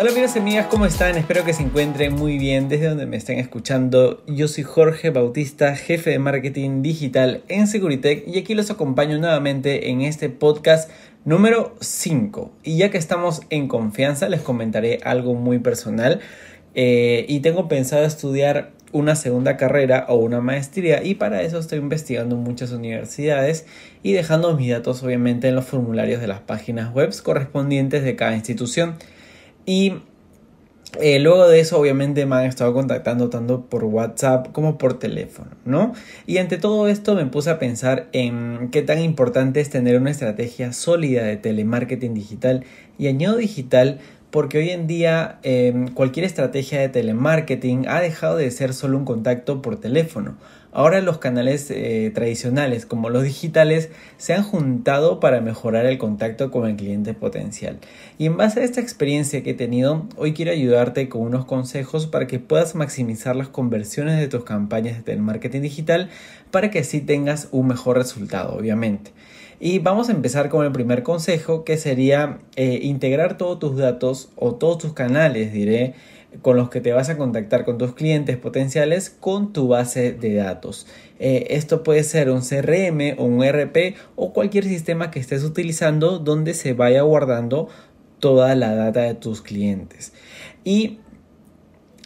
Hola amigos y amigas, ¿cómo están? Espero que se encuentren muy bien desde donde me estén escuchando. Yo soy Jorge Bautista, jefe de marketing digital en Securitech y aquí los acompaño nuevamente en este podcast Número 5. Y ya que estamos en confianza, les comentaré algo muy personal. Eh, y tengo pensado estudiar una segunda carrera o una maestría y para eso estoy investigando muchas universidades y dejando mis datos obviamente en los formularios de las páginas web correspondientes de cada institución. Y eh, luego de eso, obviamente me han estado contactando tanto por WhatsApp como por teléfono, ¿no? Y ante todo esto me puse a pensar en qué tan importante es tener una estrategia sólida de telemarketing digital y añado digital porque hoy en día em, cualquier estrategia de telemarketing ha dejado de ser solo un contacto por teléfono. Ahora los canales eh, tradicionales como los digitales se han juntado para mejorar el contacto con el cliente potencial. Y en base a esta experiencia que he tenido, hoy quiero ayudarte con unos consejos para que puedas maximizar las conversiones de tus campañas de telemarketing digital para que así tengas un mejor resultado, obviamente. Y vamos a empezar con el primer consejo que sería eh, integrar todos tus datos o todos tus canales, diré, con los que te vas a contactar con tus clientes potenciales con tu base de datos. Eh, esto puede ser un CRM o un ERP o cualquier sistema que estés utilizando donde se vaya guardando toda la data de tus clientes. Y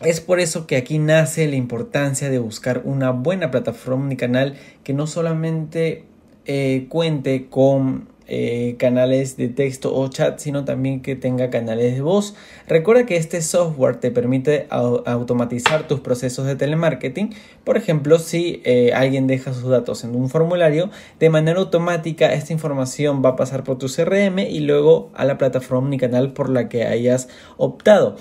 es por eso que aquí nace la importancia de buscar una buena plataforma y canal que no solamente eh, cuente con eh, canales de texto o chat, sino también que tenga canales de voz. Recuerda que este software te permite automatizar tus procesos de telemarketing. Por ejemplo, si eh, alguien deja sus datos en un formulario, de manera automática esta información va a pasar por tu CRM y luego a la plataforma y canal por la que hayas optado.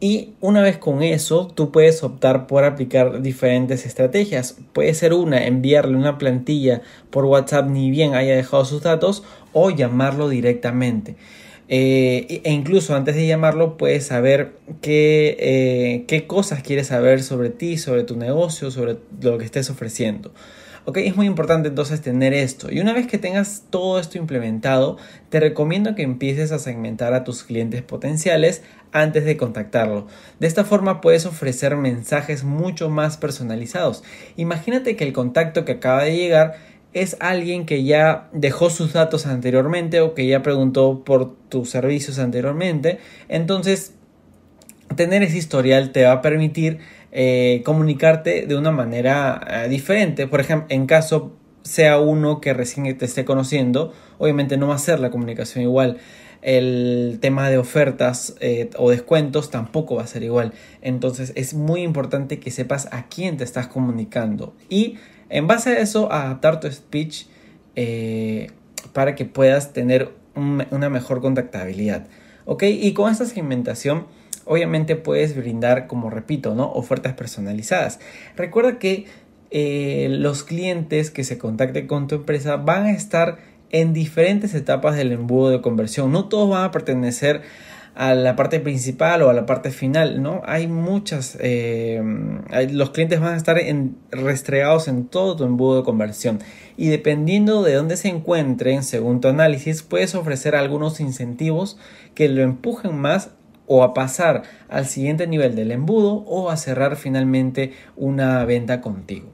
Y una vez con eso, tú puedes optar por aplicar diferentes estrategias. Puede ser una, enviarle una plantilla por WhatsApp ni bien haya dejado sus datos o llamarlo directamente. Eh, e incluso antes de llamarlo puedes saber qué, eh, qué cosas quieres saber sobre ti, sobre tu negocio, sobre lo que estés ofreciendo. Ok, es muy importante entonces tener esto. Y una vez que tengas todo esto implementado, te recomiendo que empieces a segmentar a tus clientes potenciales antes de contactarlo. De esta forma puedes ofrecer mensajes mucho más personalizados. Imagínate que el contacto que acaba de llegar es alguien que ya dejó sus datos anteriormente o que ya preguntó por tus servicios anteriormente. Entonces, tener ese historial te va a permitir eh, comunicarte de una manera eh, diferente. Por ejemplo, en caso sea uno que recién te esté conociendo, obviamente no va a ser la comunicación igual. El tema de ofertas eh, o descuentos tampoco va a ser igual. Entonces es muy importante que sepas a quién te estás comunicando. Y en base a eso, adaptar tu speech para que puedas tener una mejor contactabilidad. ¿Ok? Y con esta segmentación obviamente puedes brindar, como repito, ¿no? ofertas personalizadas. Recuerda que eh, los clientes que se contacten con tu empresa van a estar en diferentes etapas del embudo de conversión. No todos van a pertenecer a la parte principal o a la parte final, ¿no? Hay muchas, eh, los clientes van a estar en, restregados en todo tu embudo de conversión y dependiendo de dónde se encuentren, según tu análisis, puedes ofrecer algunos incentivos que lo empujen más o a pasar al siguiente nivel del embudo o a cerrar finalmente una venta contigo.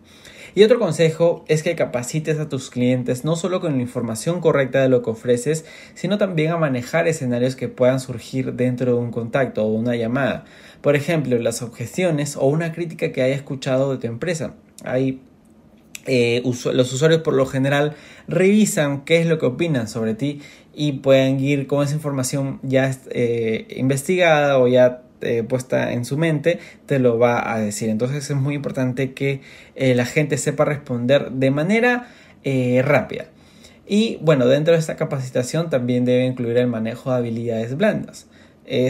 Y otro consejo es que capacites a tus clientes no solo con la información correcta de lo que ofreces, sino también a manejar escenarios que puedan surgir dentro de un contacto o una llamada. Por ejemplo, las objeciones o una crítica que haya escuchado de tu empresa. Eh, los usuarios por lo general revisan qué es lo que opinan sobre ti y pueden ir con esa información ya eh, investigada o ya eh, puesta en su mente, te lo va a decir. Entonces es muy importante que la gente sepa responder de manera rápida. Y bueno, dentro de esta capacitación también debe incluir el manejo de habilidades blandas.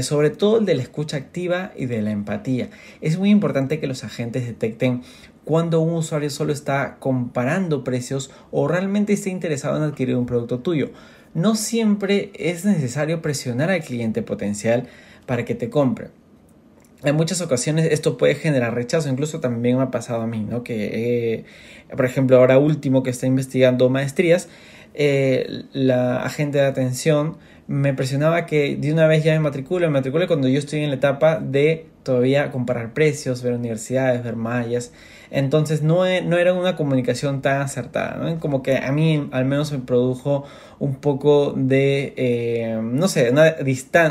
sobre todo el de la escucha activa y de la empatía. Es muy importante que los agentes detecten cuando un usuario solo está comparando precios o realmente está interesado en adquirir un producto tuyo. no siempre es necesario presionar al cliente potencial para que te compre. En muchas ocasiones esto puede generar rechazo, incluso también me ha pasado a mí, ¿no? Que, eh, por ejemplo, ahora último que está investigando maestrías, eh, la agente de atención me presionaba que de una vez ya me matricule, me matricule cuando yo estoy en la etapa de todavía comparar precios, ver universidades, ver mallas. Entonces no, no era una comunicación tan acertada. Como que a mí al menos me produjo un poco de, eh, no sé, una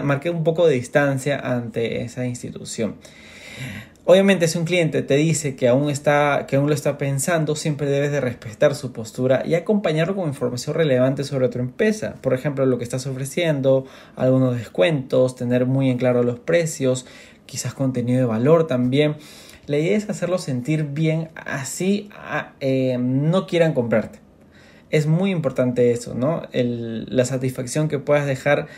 marqué un poco de distancia ante esa institución. Obviamente si un cliente te dice que aún, está, que aún lo está pensando, siempre debes de respetar su postura y acompañarlo con información relevante sobre tu empresa. Por ejemplo, lo que estás ofreciendo, algunos descuentos, tener muy en claro los precios, quizás contenido de valor también. La idea es hacerlo sentir bien, así ah, eh, no quieran comprarte. Es muy importante eso, ¿no? la satisfacción que puedas dejar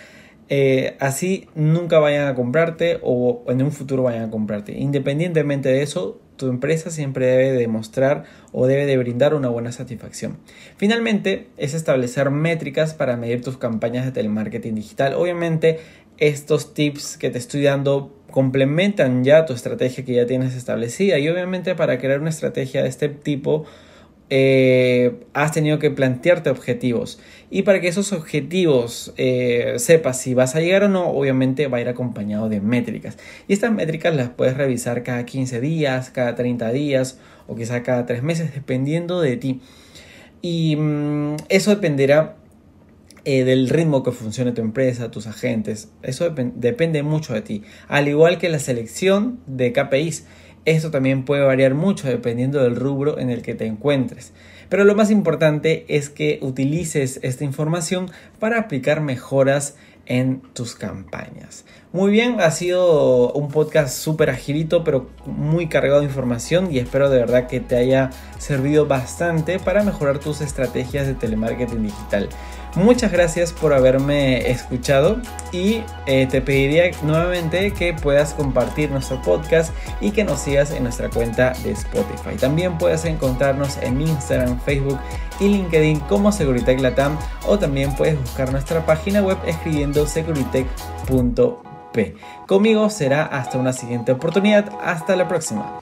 eh, así nunca vayan a comprarte o en un futuro vayan a comprarte. Independientemente de eso, tu empresa siempre debe demostrar o debe de brindar una buena satisfacción. Finalmente, es establecer métricas para medir tus campañas de telemarketing digital. Obviamente, estos tips que te estoy dando complementan ya tu estrategia que ya tienes establecida y obviamente para crear una estrategia de este tipo eh, has tenido que plantearte objetivos y para que esos objetivos eh, sepas si vas a llegar o no obviamente va a ir acompañado de métricas y estas métricas las puedes revisar cada 15 días cada 30 días o quizá cada 3 meses dependiendo de ti y mm, eso dependerá eh, del ritmo que funcione tu empresa, tus agentes. Eso depende mucho de ti. Al igual que la selección de KPIs. Esto también puede variar mucho dependiendo del rubro en el que te encuentres. Pero lo más importante es que utilices esta información para aplicar mejoras en tus campañas. Muy bien, ha sido un podcast súper agilito, pero muy cargado de información y espero de verdad que te haya servido bastante para mejorar tus estrategias de telemarketing digital. Muchas gracias por haberme escuchado y eh, te pediría nuevamente que puedas compartir nuestro podcast y que nos sigas en nuestra cuenta de Spotify. También puedes encontrarnos en Instagram, Facebook y LinkedIn como Securitech Latam o también puedes buscar nuestra página web escribiendo securitech.p. Conmigo será hasta una siguiente oportunidad. Hasta la próxima.